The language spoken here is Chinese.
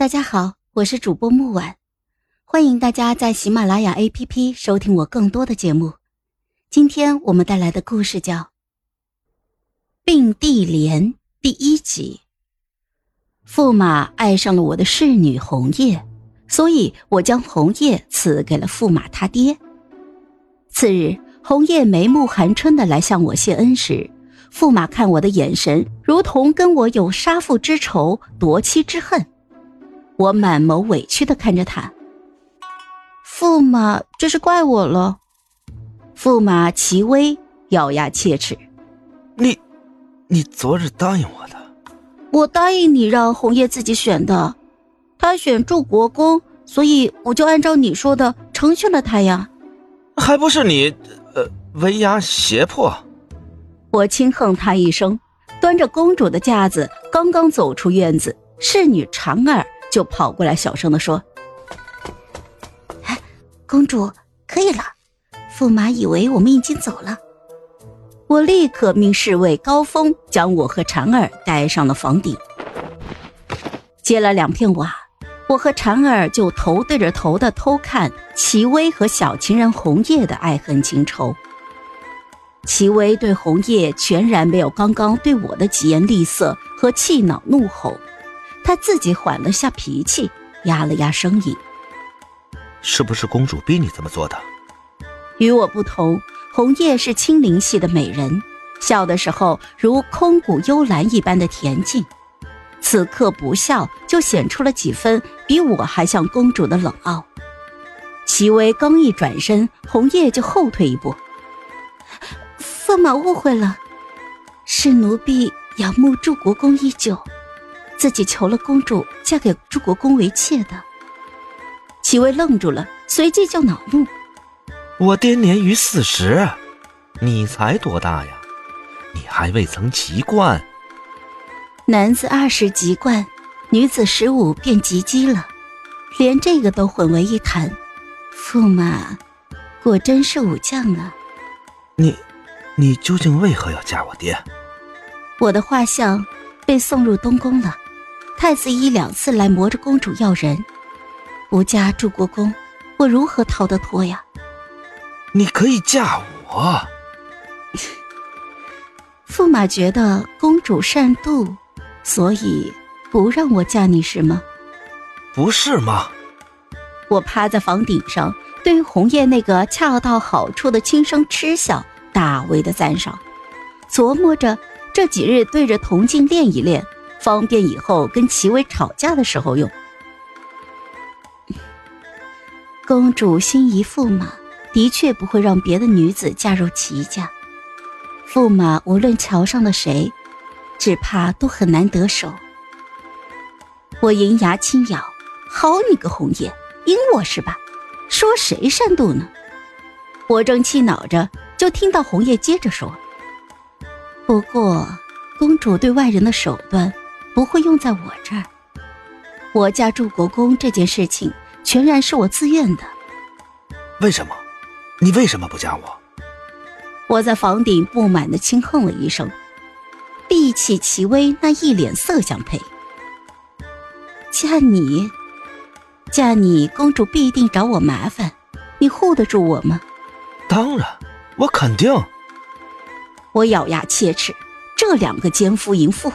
大家好，我是主播木婉，欢迎大家在喜马拉雅 APP 收听我更多的节目。今天我们带来的故事叫《并蒂莲》第一集。驸马爱上了我的侍女红叶，所以我将红叶赐给了驸马他爹。次日，红叶眉目含春的来向我谢恩时，驸马看我的眼神如同跟我有杀父之仇、夺妻之恨。我满眸委屈的看着他，驸马，这是怪我了。驸马齐威咬牙切齿：“你，你昨日答应我的，我答应你让红叶自己选的，他选祝国公，所以我就按照你说的成全了他呀。还不是你，呃，威压胁迫。”我轻哼他一声，端着公主的架子，刚刚走出院子，侍女长儿。就跑过来，小声的说：“哎，公主，可以了。驸马以为我们已经走了。”我立刻命侍卫高峰将我和婵儿带上了房顶。接了两片瓦，我和婵儿就头对着头的偷看齐薇和小情人红叶的爱恨情仇。齐薇对红叶全然没有刚刚对我的疾言厉色和气恼怒吼。他自己缓了下脾气，压了压声音：“是不是公主逼你这么做的？”与我不同，红叶是清灵系的美人，笑的时候如空谷幽兰一般的恬静。此刻不笑，就显出了几分比我还像公主的冷傲。齐薇刚一转身，红叶就后退一步：“驸马误会了，是奴婢仰慕祝国公已久。”自己求了公主嫁给诸国公为妾的，齐薇愣住了，随即就恼怒：“我爹年逾四十，你才多大呀？你还未曾及冠。男子二十及冠，女子十五便及笄了，连这个都混为一谈。驸马，果真是武将啊！你，你究竟为何要嫁我爹？我的画像被送入东宫了。”太子一两次来磨着公主要人，不嫁祝国公，我如何逃得脱呀？你可以嫁我。驸马觉得公主善妒，所以不让我嫁你是吗？不是吗？我趴在房顶上，对于红叶那个恰到好处的轻声嗤笑大为的赞赏，琢磨着这几日对着铜镜练一练。方便以后跟齐薇吵架的时候用。公主心仪驸马，的确不会让别的女子嫁入齐家。驸马无论瞧上了谁，只怕都很难得手。我银牙轻咬，好你个红叶，阴我是吧？说谁善妒呢？我正气恼着，就听到红叶接着说：“不过，公主对外人的手段。”不会用在我这儿。我嫁祝国公这件事情，全然是我自愿的。为什么？你为什么不嫁我？我在房顶不满的轻哼了一声，闭起齐薇那一脸色相配。嫁你？嫁你，公主必定找我麻烦，你护得住我吗？当然，我肯定。我咬牙切齿，这两个奸夫淫妇。